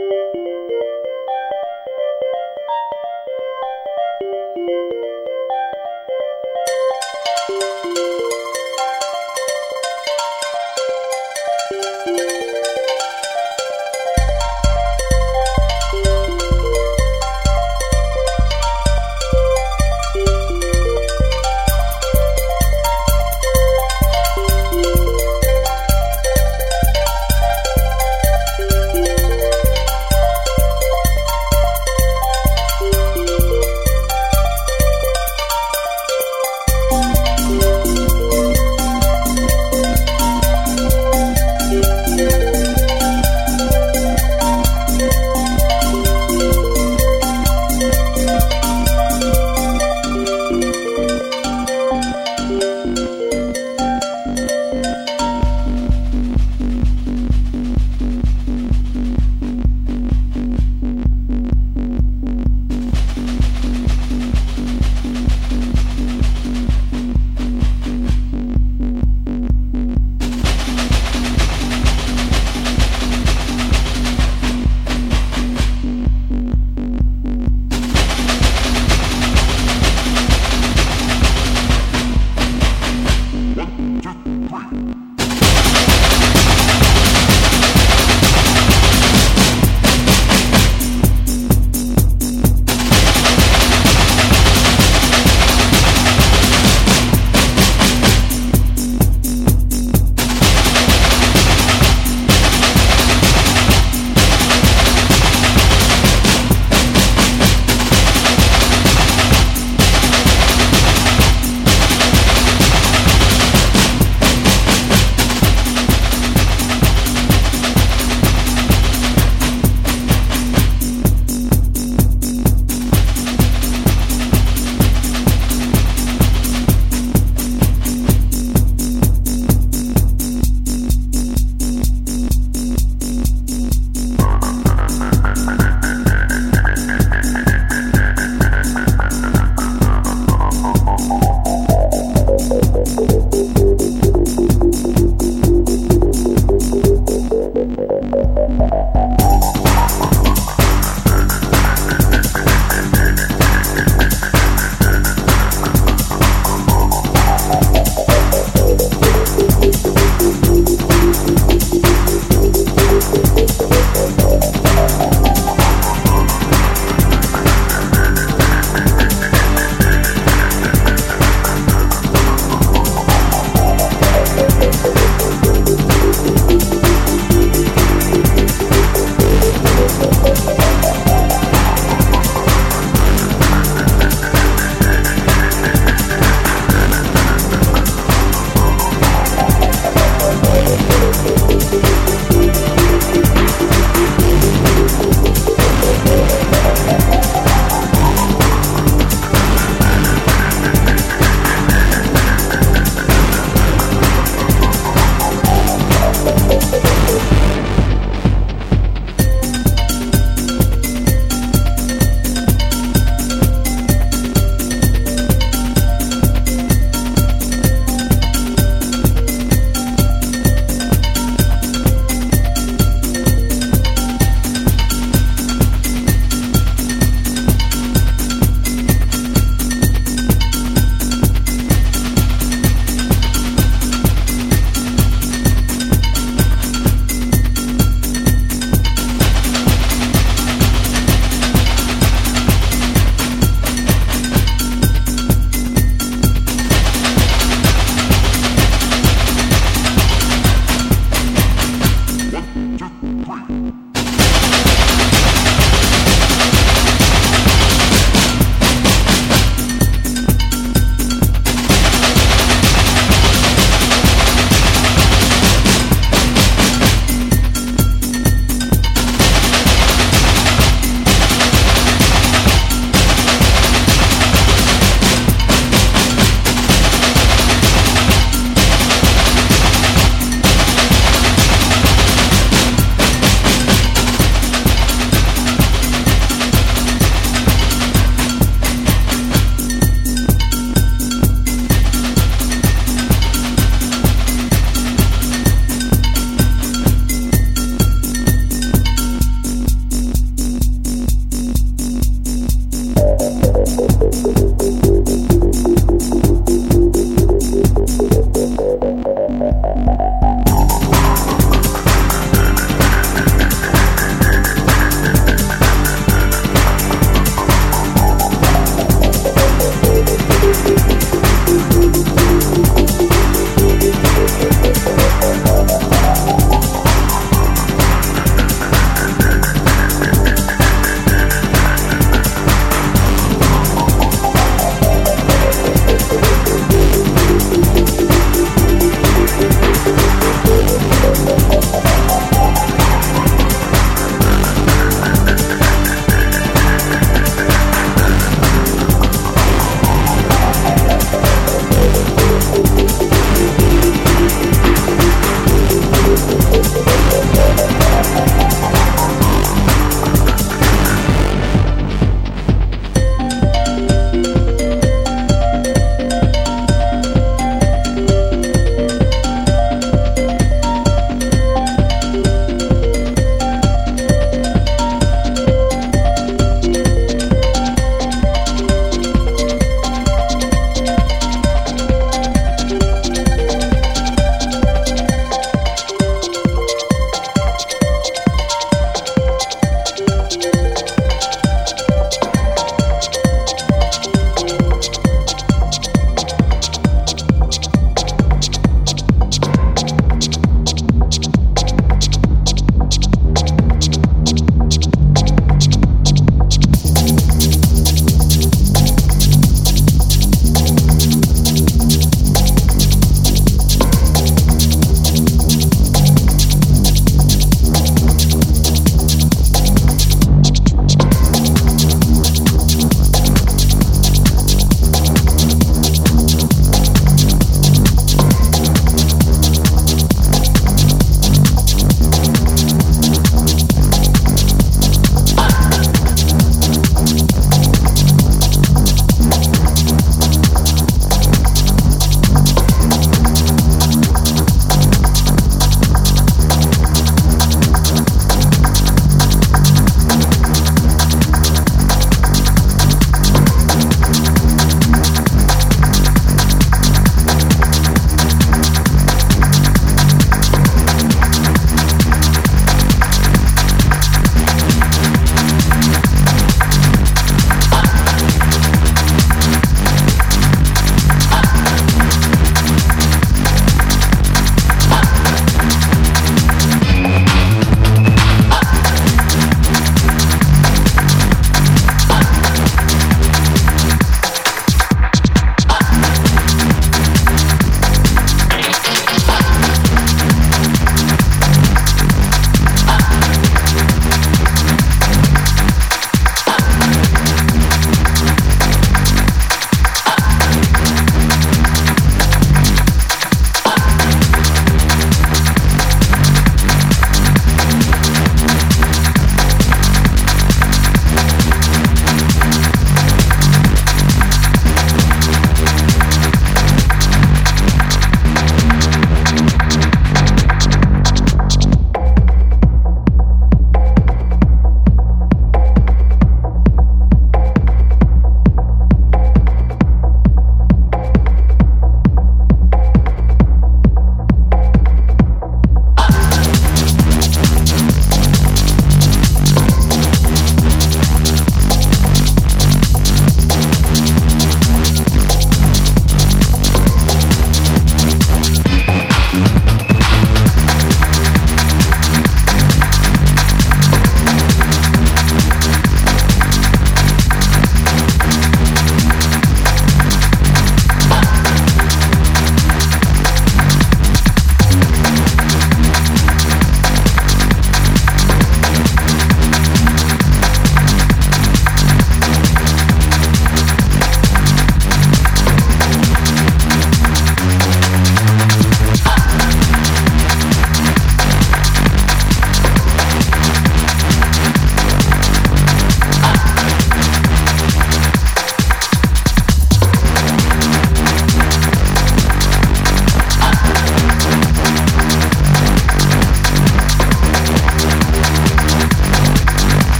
Música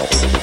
Bye.